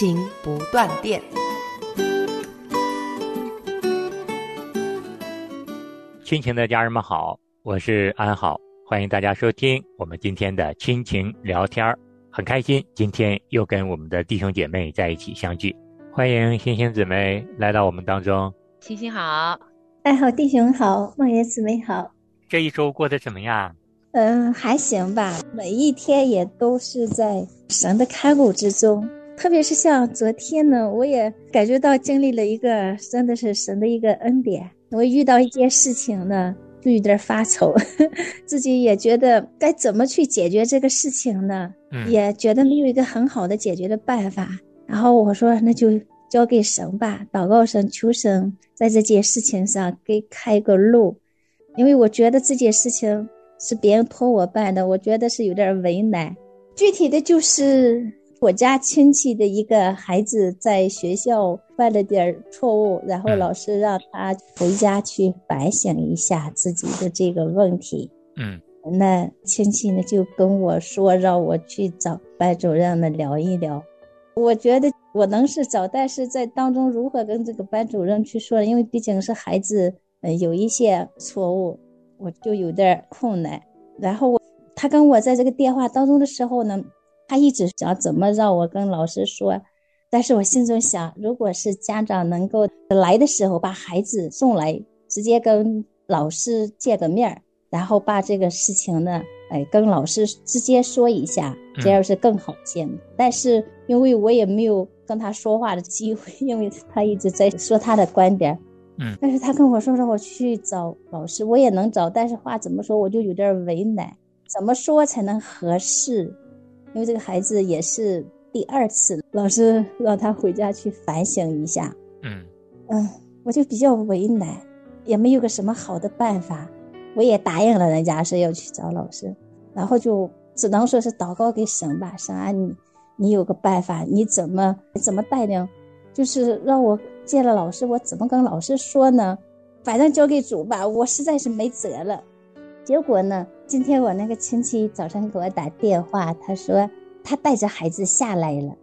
亲情不断电。亲情的家人们好，我是安好，欢迎大家收听我们今天的亲情聊天儿，很开心今天又跟我们的弟兄姐妹在一起相聚，欢迎星星姊妹来到我们当中。星星好，爱好弟兄好，梦爷姊妹好。这一周过得怎么样？嗯，还行吧，每一天也都是在神的看顾之中。特别是像昨天呢，我也感觉到经历了一个真的是神的一个恩典。我遇到一件事情呢，就有点发愁，自己也觉得该怎么去解决这个事情呢？嗯也觉得没有一个很好的解决的办法。然后我说，那就交给神吧，祷告神，求神在这件事情上给开个路，因为我觉得这件事情是别人托我办的，我觉得是有点为难。具体的就是我家亲戚的一个孩子在学校犯了点儿错误，然后老师让他回家去反省一下自己的这个问题。嗯那亲戚呢就跟我说，让我去找班主任们聊一聊。我觉得我能是找，但是在当中如何跟这个班主任去说，因为毕竟是孩子，呃，有一些错误，我就有点儿困难。然后我他跟我在这个电话当中的时候呢，他一直想怎么让我跟老师说，但是我心中想，如果是家长能够来的时候把孩子送来，直接跟老师见个面儿，然后把这个事情呢，哎，跟老师直接说一下，这样是更好些。但是因为我也没有跟他说话的机会，因为他一直在说他的观点。嗯但是他跟我说让我去找老师，我也能找，但是话怎么说我就有点为难，怎么说才能合适？因为这个孩子也是第二次，老师 让他回家去反省一下。嗯嗯，我就比较为难，也没有个什么好的办法。我也答应了人家是要去找老师，然后就只能说是祷告给神吧，神啊你，你有个办法，你怎么怎么带领？就是让我见了老师，我怎么跟老师说呢？反正交给主吧，我实在是没辙了。结果呢，今天我那个亲戚早上给我打电话，他说他带着孩子下来了。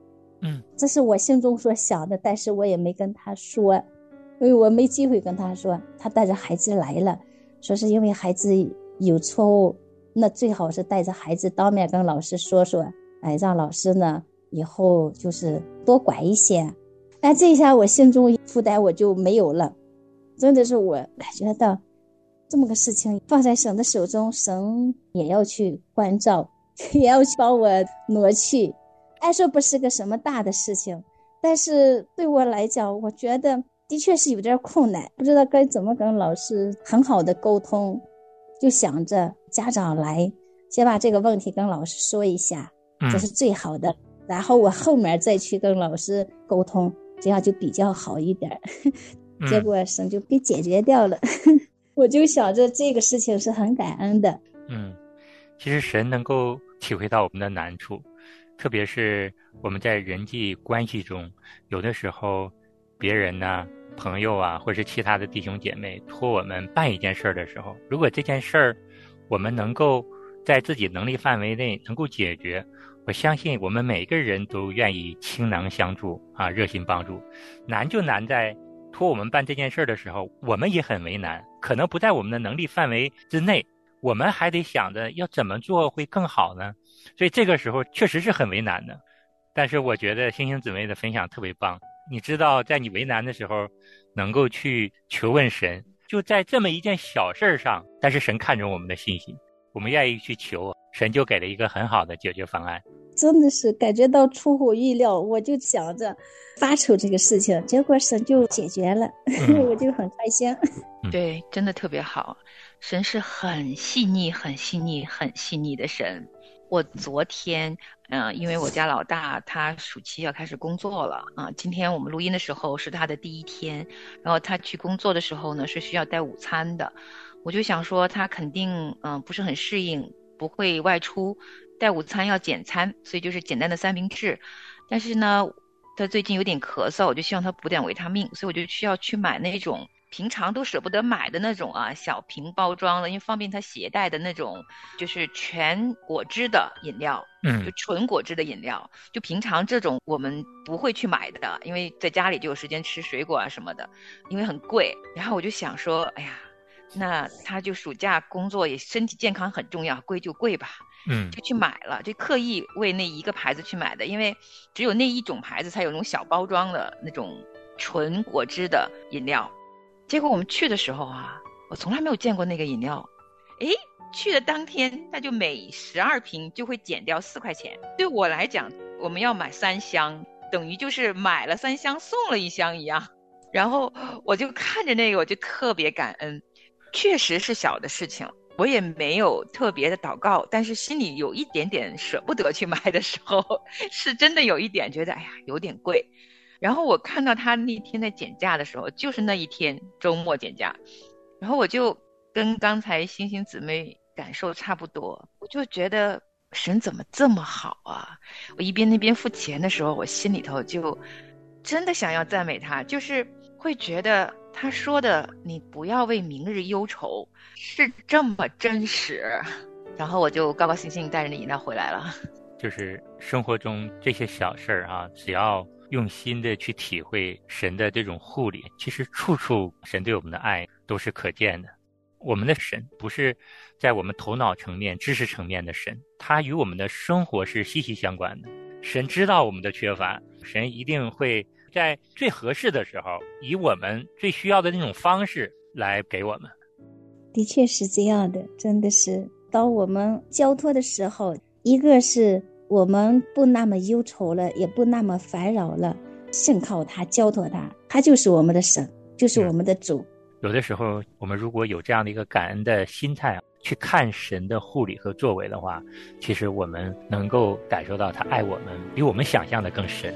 嗯，这是我心中所想的，但是我也没跟他说，因为我没机会跟他说，他带着孩子来了，说是因为孩子有错误，那最好是带着孩子当面跟老师说说，哎，让老师呢以后就是多管一些。但这一下我心中负担我就没有了，真的是我感觉到这么个事情放在神的手中，神也要去关照，也要去帮我挪去。按说不是个什么大的事情，但是对我来讲，我觉得的确是有点困难，不知道该怎么跟老师很好的沟通。就想着家长来，先把这个问题跟老师说一下，这是最好的。然后我后面再去跟老师沟通，这样就比较好一点。结果神就给解决掉了。我就想着这个事情是很感恩的。嗯，其实神能够体会到我们的难处，特别是我们在人际关系中，有的时候别人呢、朋友啊，或者是其他的弟兄姐妹托我们办一件事儿的时候，如果这件事儿我们能够在自己能力范围内能够解决，我相信我们每个人都愿意倾囊相助啊，热心帮助。难就难在托我们办这件事儿的时候，我们也很为难，可能不在我们的能力范围之内，我们还得想着要怎么做会更好呢？所以这个时候确实是很为难的。但是我觉得星星姊妹的分享特别棒，你知道，在你为难的时候，能够去求问神，就在这么一件小事儿上，但是神看重我们的信心，我们愿意去求，神就给了一个很好的解决方案。真的是感觉到出乎意料，我就想着发愁这个事情，结果神就解决了，嗯 我就很开心。对，真的特别好。神是很细腻、很细腻、很细腻的神。我昨天，嗯、因为我家老大他暑期要开始工作了啊，今天我们录音的时候是他的第一天，然后他去工作的时候呢是需要带午餐的，我就想说他肯定嗯、不是很适应，不会外出，带午餐要简餐，所以就是简单的三明治，但是呢，他最近有点咳嗽，我就希望他补点维他命，所以我就需要去买那种。平常都舍不得买的那种啊，小瓶包装的，因为方便他携带的那种，就是全果汁的饮料，嗯就纯果汁的饮料。就平常这种我们不会去买的，因为在家里就有时间吃水果啊什么的，因为很贵。然后我就想说，哎呀，那他就暑假工作也身体健康很重要，贵就贵吧，嗯就去买了，就刻意为那一个牌子去买的，因为只有那一种牌子才有那种小包装的那种纯果汁的饮料。结果我们去的时候啊，我从来没有见过那个饮料。诶，去的当天，他就每十二瓶就会减掉四块钱。对我来讲，我们要买三箱，等于就是买了三箱送了一箱一样。然后我就看着那个，我就特别感恩，确实是小的事情，我也没有特别的祷告，但是心里有一点点舍不得去买的时候，是真的有一点觉得，哎呀，有点贵。然后我看到他那天在减价的时候，就是那一天周末减价，然后我就跟刚才星星姊妹感受差不多，我就觉得神怎么这么好啊！我一边那边付钱的时候，我心里头就真的想要赞美他，就是会觉得他说的“你不要为明日忧愁”是这么真实，然后我就高高兴兴带着那饮料回来了。就是生活中这些小事儿啊，只要用心的去体会神的这种护理，其实处处神对我们的爱都是可见的。我们的神不是在我们头脑层面、知识层面的神，他与我们的生活是息息相关的。神知道我们的缺乏，神一定会在最合适的时候，以我们最需要的那种方式来给我们。的确是这样的，真的是。当我们交托的时候，一个是我们不那么忧愁了，也不那么烦扰了，信靠他，交托他，他就是我们的神，就是我们的主。有的时候，我们如果有这样的一个感恩的心态啊，去看神的护理和作为的话，其实我们能够感受到他爱我们比我们想象的更深。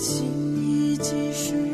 情已经是。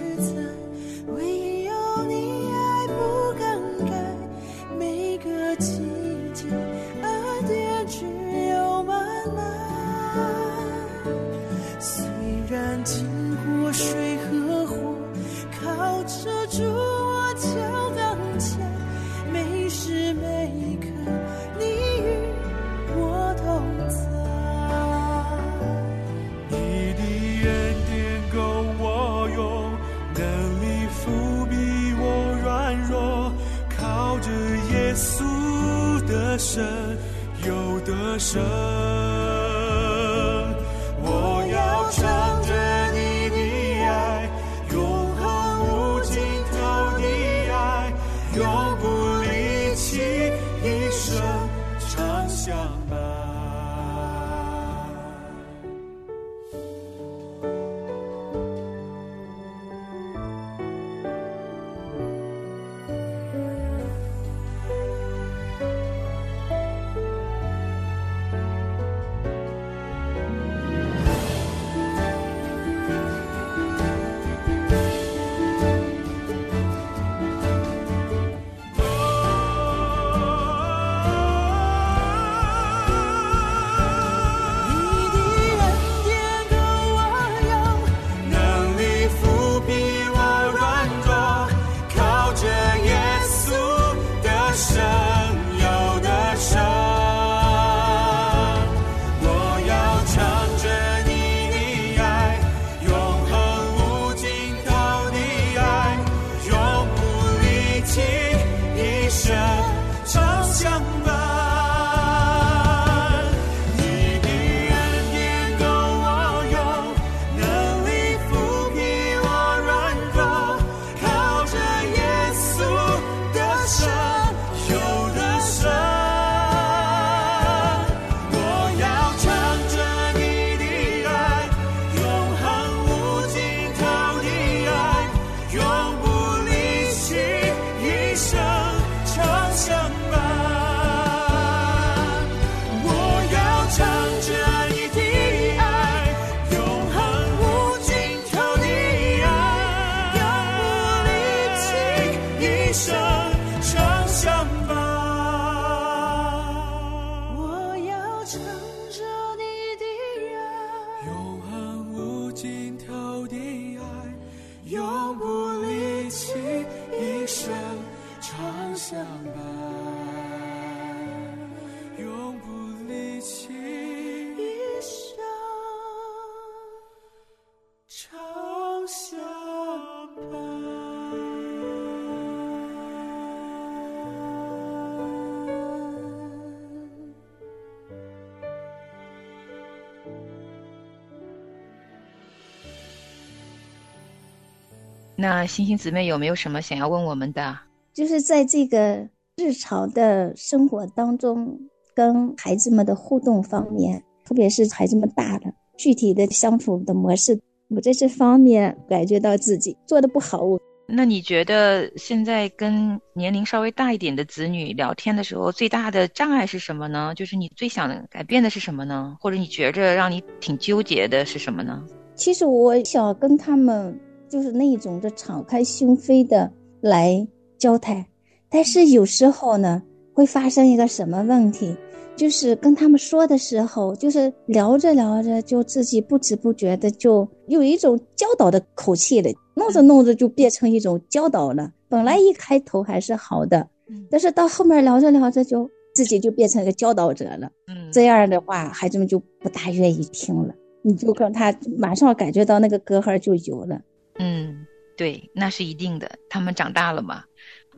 那星星姊妹有没有什么想要问我们的？就是在这个日常的生活当中，跟孩子们的互动方面，特别是孩子们大了，具体的相处的模式，我在这方面感觉到自己做的不好。那你觉得现在跟年龄稍微大一点的子女聊天的时候，最大的障碍是什么呢？就是你最想改变的是什么呢？或者你觉着让你挺纠结的是什么呢？其实我想跟他们就是那一种的敞开心扉的来交谈，但是有时候呢会发生一个什么问题？就是跟他们说的时候，就是聊着聊着，就自己不知不觉的就有一种教导的口气了，弄着弄着就变成一种教导了。本来一开头还是好的，但是到后面聊着聊着，就自己就变成一个教导者了。嗯，这样的话，孩子们就不大愿意听了。你就跟他马上感觉到那个隔阂就有了。嗯，对，那是一定的。他们长大了嘛。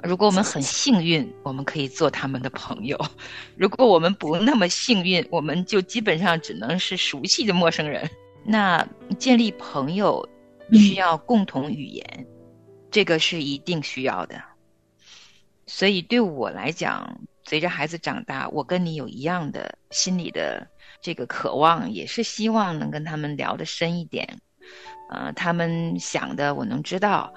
如果我们很幸运，我们可以做他们的朋友；如果我们不那么幸运，我们就基本上只能是熟悉的陌生人。那建立朋友需要共同语言，这个是一定需要的。所以对我来讲，随着孩子长大，我跟你有一样的心理的这个渴望，也是希望能跟他们聊得深一点。呃，他们想的我能知道。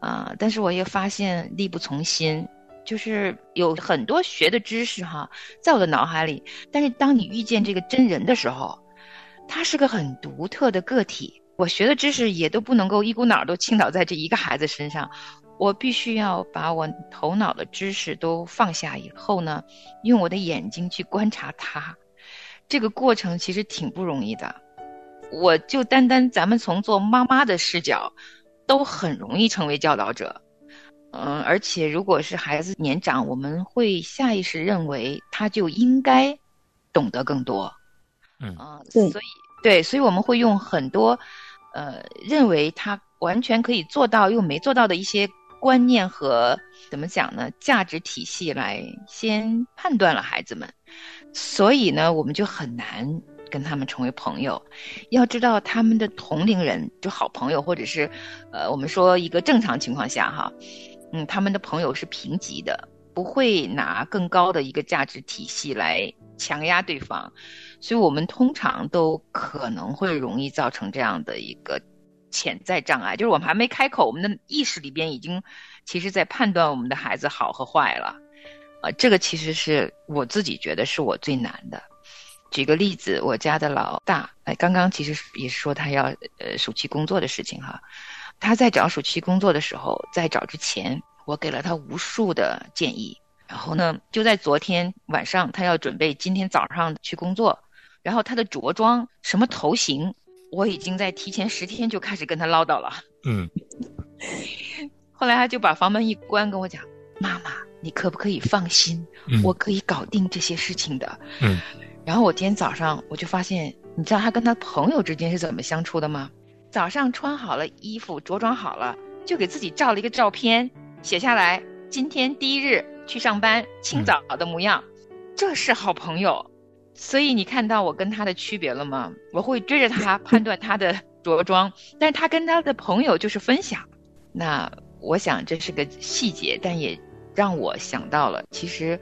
啊！但是我也发现力不从心，就是有很多学的知识哈，在我的脑海里。但是当你遇见这个真人的时候，他是个很独特的个体。我学的知识也都不能够一股脑儿都倾倒在这一个孩子身上，我必须要把我头脑的知识都放下以后呢，用我的眼睛去观察他。这个过程其实挺不容易的。我就单单咱们从做妈妈的视角。都很容易成为教导者，嗯，而且如果是孩子年长，我们会下意识认为他就应该懂得更多，嗯啊，对，所以对，所以我们会用很多，呃，认为他完全可以做到又没做到的一些观念和怎么讲呢？价值体系来先判断了孩子们，所以呢，我们就很难。跟他们成为朋友，要知道他们的同龄人就好朋友，或者是，呃，我们说一个正常情况下哈，嗯，他们的朋友是平级的，不会拿更高的一个价值体系来强压对方，所以我们通常都可能会容易造成这样的一个潜在障碍，就是我们还没开口，我们的意识里边已经其实在判断我们的孩子好和坏了，啊，这个其实是我自己觉得是我最难的。举个例子，我家的老大，哎，刚刚其实也是说他要呃暑期工作的事情哈。他在找暑期工作的时候，在找之前，我给了他无数的建议。然后呢，就在昨天晚上，他要准备今天早上去工作，然后他的着装什么头型，我已经在提前十天就开始跟他唠叨了。嗯。后来他就把房门一关，跟我讲：“妈妈，你可不可以放心，我可以搞定这些事情的。”嗯。然后我今天早上我就发现，你知道他跟他朋友之间是怎么相处的吗？早上穿好了衣服，着装好了，就给自己照了一个照片，写下来今天第一日去上班，清早的模样，这是好朋友。所以你看到我跟他的区别了吗？我会追着他判断他的着装，但是他跟他的朋友就是分享。那我想这是个细节，但也让我想到了，其实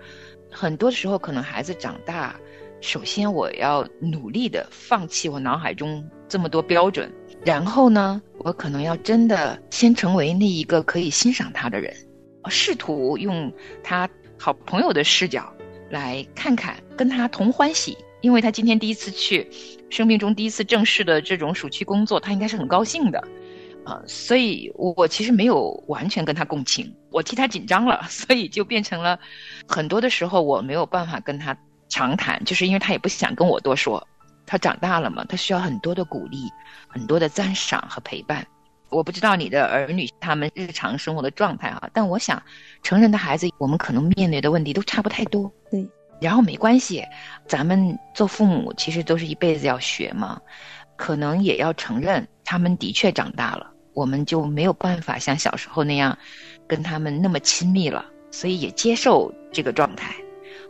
很多时候可能孩子长大。首先，我要努力的放弃我脑海中这么多标准，然后呢，我可能要真的先成为那一个可以欣赏他的人，试图用他好朋友的视角来看看，跟他同欢喜，因为他今天第一次去，生命中第一次正式的这种暑期工作，他应该是很高兴的，啊，所以我其实没有完全跟他共情，我替他紧张了，所以就变成了很多的时候我没有办法跟他。长谈，就是因为他也不想跟我多说，他长大了嘛，他需要很多的鼓励，很多的赞赏和陪伴。我不知道你的儿女他们日常生活的状态啊，但我想，成人的孩子我们可能面对的问题都差不太多。对，然后没关系，咱们做父母其实都是一辈子要学嘛，可能也要承认他们的确长大了，我们就没有办法像小时候那样跟他们那么亲密了，所以也接受这个状态。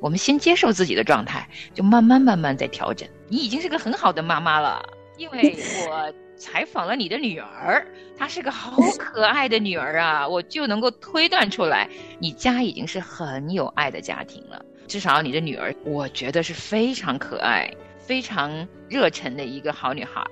我们先接受自己的状态，就慢慢慢慢在调整。你已经是个很好的妈妈了，因为 我采访了你的女儿，她是个好可爱的女儿啊，我就能够推断出来，你家已经是很有爱的家庭了。至少你的女儿，我觉得是非常可爱、非常热忱的一个好女孩。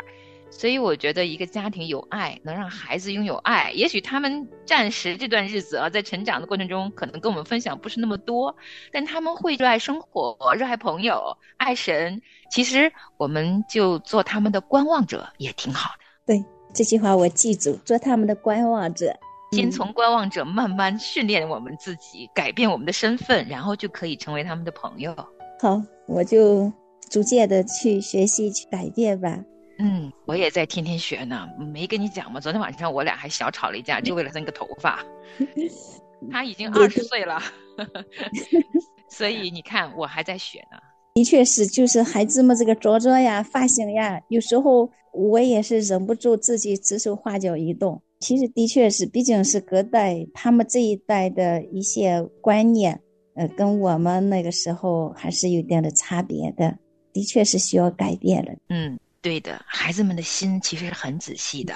所以我觉得一个家庭有爱，能让孩子拥有爱。也许他们暂时这段日子啊，在成长的过程中，可能跟我们分享不是那么多，但他们会热爱生活、热爱朋友、爱神。其实我们就做他们的观望者也挺好的。对这句话我记住，做他们的观望者，先从观望者慢慢训练我们自己，改变我们的身份，然后就可以成为他们的朋友。好，我就逐渐的去学习、去改变吧。嗯，我也在天天学呢，没跟你讲吗？昨天晚上我俩还小吵了一架，就为了那个头发。他已经二十岁了，所以你看我还在学呢。的确是，就是孩子们这个着装呀、发型呀，有时候我也是忍不住自己指手画脚一动。其实的确是，毕竟是隔代，他们这一代的一些观念，呃，跟我们那个时候还是有点的差别的，的确是需要改变了。嗯。对的，孩子们的心其实是很仔细的。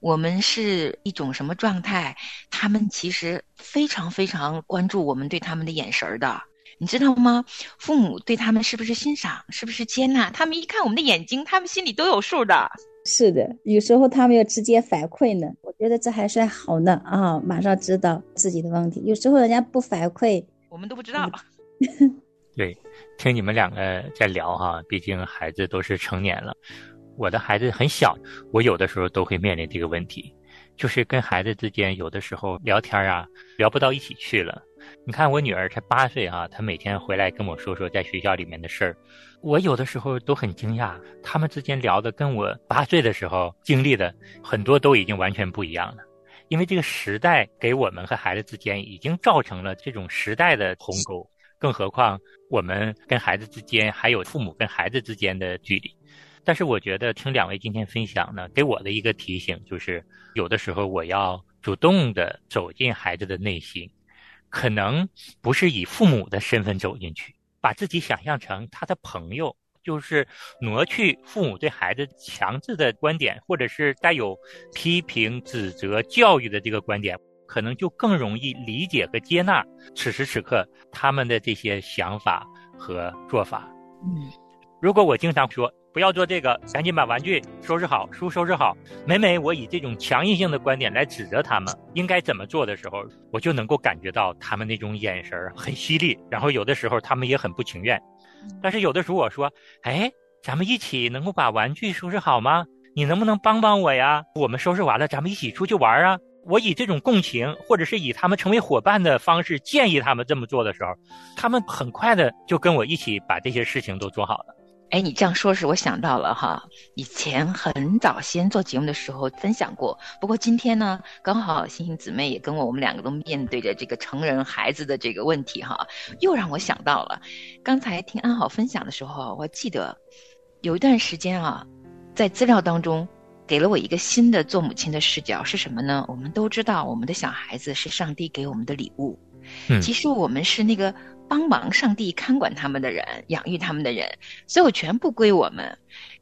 我们是一种什么状态，他们其实非常非常关注我们对他们的眼神儿的，你知道吗？父母对他们是不是欣赏，是不是接纳？他们一看我们的眼睛，他们心里都有数的。是的，有时候他们要直接反馈呢，我觉得这还算好呢啊，马上知道自己的问题。有时候人家不反馈，我们都不知道。对。听你们两个在聊哈，毕竟孩子都是成年了，我的孩子很小，我有的时候都会面临这个问题，就是跟孩子之间有的时候聊天啊，聊不到一起去了。你看我女儿才八岁哈，她每天回来跟我说说在学校里面的事儿，我有的时候都很惊讶，他们之间聊的跟我八岁的时候经历的很多都已经完全不一样了，因为这个时代给我们和孩子之间已经造成了这种时代的鸿沟。更何况，我们跟孩子之间还有父母跟孩子之间的距离。但是，我觉得听两位今天分享呢，给我的一个提醒就是，有的时候我要主动的走进孩子的内心，可能不是以父母的身份走进去，把自己想象成他的朋友，就是挪去父母对孩子强制的观点，或者是带有批评、指责、教育的这个观点。可能就更容易理解和接纳此时此刻他们的这些想法和做法。嗯，如果我经常说不要做这个，赶紧把玩具收拾好，书收拾好，每每我以这种强硬性的观点来指责他们应该怎么做的时候，我就能够感觉到他们那种眼神很犀利，然后有的时候他们也很不情愿。但是有的时候我说，哎，咱们一起能够把玩具收拾好吗？你能不能帮帮我呀？我们收拾完了，咱们一起出去玩啊。我以这种共情，或者是以他们成为伙伴的方式建议他们这么做的时候，他们很快的就跟我一起把这些事情都做好了。哎，你这样说时，我想到了哈，以前很早先做节目的时候分享过。不过今天呢，刚好星星姊妹也跟我，我们两个都面对着这个成人孩子的这个问题哈，又让我想到了，刚才听安好分享的时候，我记得有一段时间啊，在资料当中。给了我一个新的做母亲的视角是什么呢？我们都知道，我们的小孩子是上帝给我们的礼物。嗯，其实我们是那个帮忙上帝看管他们的人，养育他们的人，所有全部归我们。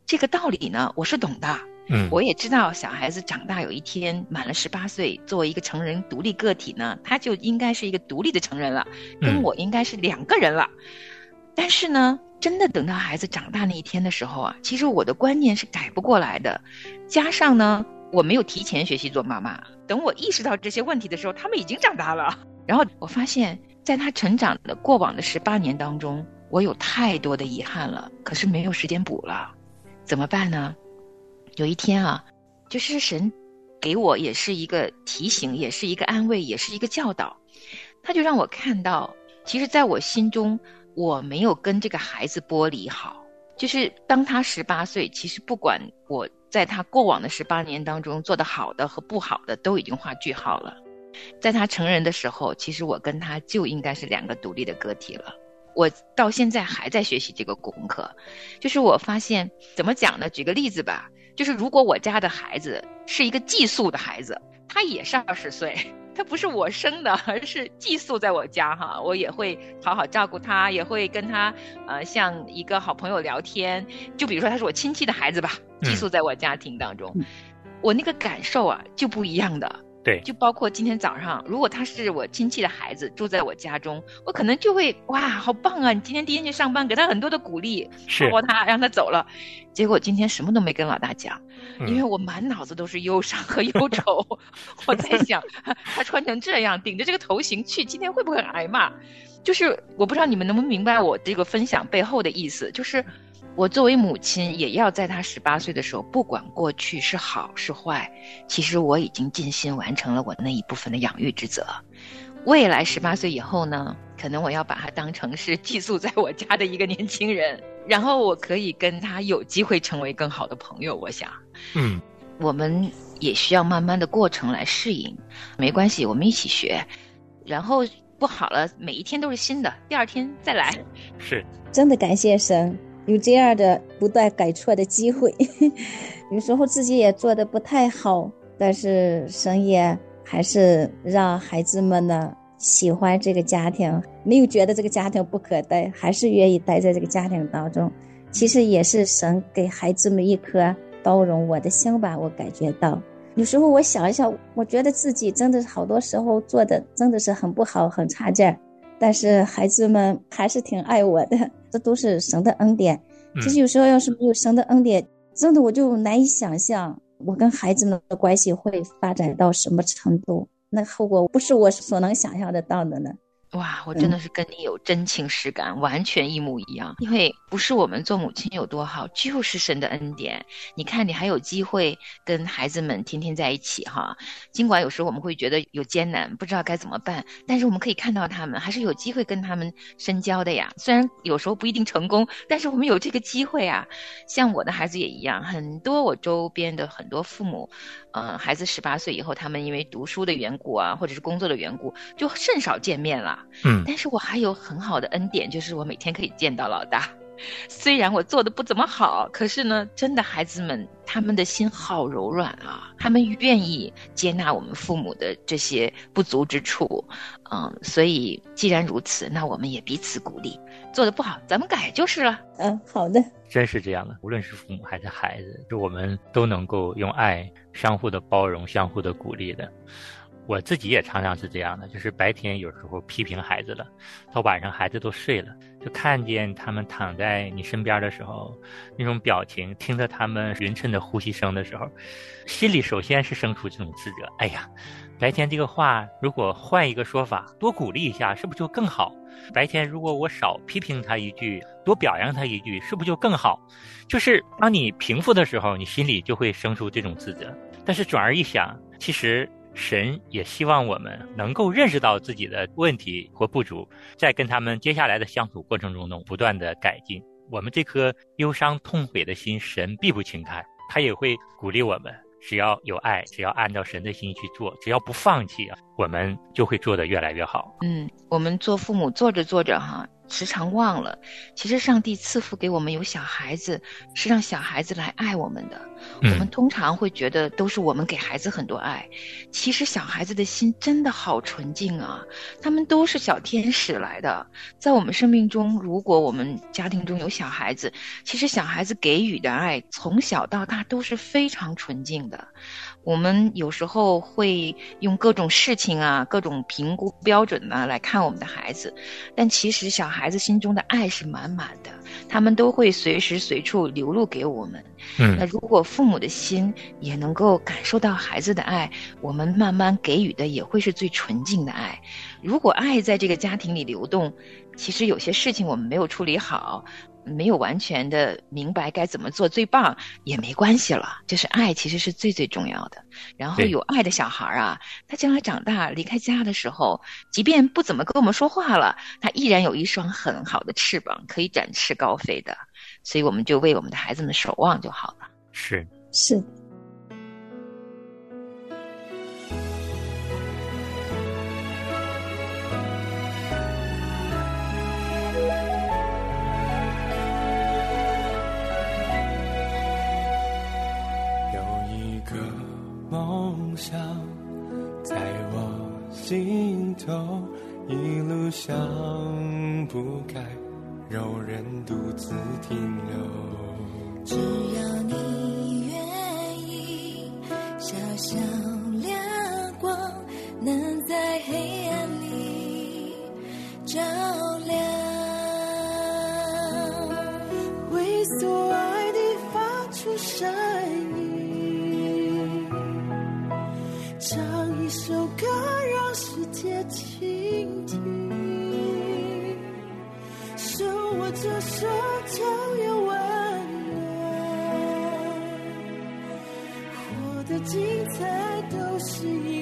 这个道理呢，我是懂的。嗯，我也知道，小孩子长大有一天满了十八岁，作为一个成人独立个体呢，他就应该是一个独立的成人了，跟我应该是两个人了。但是呢。真的等到孩子长大那一天的时候啊，其实我的观念是改不过来的。加上呢，我没有提前学习做妈妈。等我意识到这些问题的时候，他们已经长大了。然后我发现，在他成长的过往的十八年当中，我有太多的遗憾了，可是没有时间补了，怎么办呢？有一天啊，就是神给我也是一个提醒，也是一个安慰，也是一个教导。他就让我看到，其实在我心中。我没有跟这个孩子剥离好，就是当他十八岁，其实不管我在他过往的十八年当中做的好的和不好的，都已经画句号了。在他成人的时候，其实我跟他就应该是两个独立的个体了。我到现在还在学习这个功课，就是我发现怎么讲呢？举个例子吧，就是如果我家的孩子是一个寄宿的孩子，他也是二十岁，他不是我生的，而是寄宿在我家哈。我也会好好照顾他，也会跟他呃像一个好朋友聊天。就比如说他是我亲戚的孩子吧，寄宿在我家庭当中，我那个感受啊就不一样的。对，就包括今天早上，如果他是我亲戚的孩子住在我家中，我可能就会哇，好棒啊！你今天第一天去上班，给他很多的鼓励，是抱抱他，让他走了。结果今天什么都没跟老大讲，因为我满脑子都是忧伤和忧愁。我在想，他穿成这样，顶着这个头型去，今天会不会挨骂？就是我不知道你们能不能明白我这个分享背后的意思，就是。我作为母亲，也要在他十八岁的时候，不管过去是好是坏，其实我已经尽心完成了我那一部分的养育之责。未来十八岁以后呢，可能我要把他当成是寄宿在我家的一个年轻人，然后我可以跟他有机会成为更好的朋友。我想，嗯，我们也需要慢慢的过程来适应，没关系，我们一起学，然后不好了，每一天都是新的，第二天再来。是，真的感谢神。有这样的不断改错的机会，有时候自己也做的不太好，但是神也还是让孩子们呢喜欢这个家庭，没有觉得这个家庭不可待，还是愿意待在这个家庭当中。其实也是神给孩子们一颗包容我的心吧，我感觉到。有时候我想一想，我觉得自己真的是好多时候做的真的是很不好，很差劲儿。但是孩子们还是挺爱我的，这都是神的恩典。其实有时候要是没有神的恩典，真的我就难以想象我跟孩子们的关系会发展到什么程度，那后果不是我所能想象得到的呢。哇，我真的是跟你有真情实感，完全一模一样。因为不是我们做母亲有多好，就是神的恩典。你看，你还有机会跟孩子们天天在一起哈。尽管有时候我们会觉得有艰难，不知道该怎么办，但是我们可以看到他们还是有机会跟他们深交的呀。虽然有时候不一定成功，但是我们有这个机会啊。像我的孩子也一样，很多我周边的很多父母，嗯，孩子十八岁以后，他们因为读书的缘故啊，或者是工作的缘故，就甚少见面了。嗯，但是我还有很好的恩典，就是我每天可以见到老大。虽然我做的不怎么好，可是呢，真的孩子们他们的心好柔软啊，他们愿意接纳我们父母的这些不足之处。嗯，所以既然如此，那我们也彼此鼓励。做的不好，咱们改就是了。嗯，好的，真是这样的。无论是父母还是孩子，就我们都能够用爱相互的包容、相互的鼓励的。我自己也常常是这样的，就是白天有时候批评孩子了，到晚上孩子都睡了，就看见他们躺在你身边的时候，那种表情，听着他们匀称的呼吸声的时候，心里首先是生出这种自责。哎呀，白天这个话如果换一个说法，多鼓励一下，是不是就更好？白天如果我少批评他一句，多表扬他一句，是不是就更好？就是当你平复的时候，你心里就会生出这种自责。但是转而一想，其实。神也希望我们能够认识到自己的问题或不足，在跟他们接下来的相处过程中呢，不断的改进。我们这颗忧伤痛悔的心，神必不轻看，他也会鼓励我们。只要有爱，只要按照神的心去做，只要不放弃，我们就会做得越来越好。嗯，我们做父母做着做着哈。时常忘了，其实上帝赐福给我们有小孩子，是让小孩子来爱我们的。我们通常会觉得都是我们给孩子很多爱，其实小孩子的心真的好纯净啊，他们都是小天使来的。在我们生命中，如果我们家庭中有小孩子，其实小孩子给予的爱从小到大都是非常纯净的。我们有时候会用各种事情啊、各种评估标准呢来看我们的孩子，但其实小孩子心中的爱是满满的，他们都会随时随处流露给我们。嗯，那如果父母的心也能够感受到孩子的爱，我们慢慢给予的也会是最纯净的爱。如果爱在这个家庭里流动，其实有些事情我们没有处理好。没有完全的明白该怎么做最棒也没关系了，就是爱其实是最最重要的。然后有爱的小孩啊，他将来长大离开家的时候，即便不怎么跟我们说话了，他依然有一双很好的翅膀，可以展翅高飞的。所以我们就为我们的孩子们守望就好了。是是。小小亮光能在黑暗里照亮，为所爱的发出声音，唱一首歌让世界倾听，手握着手精彩都是因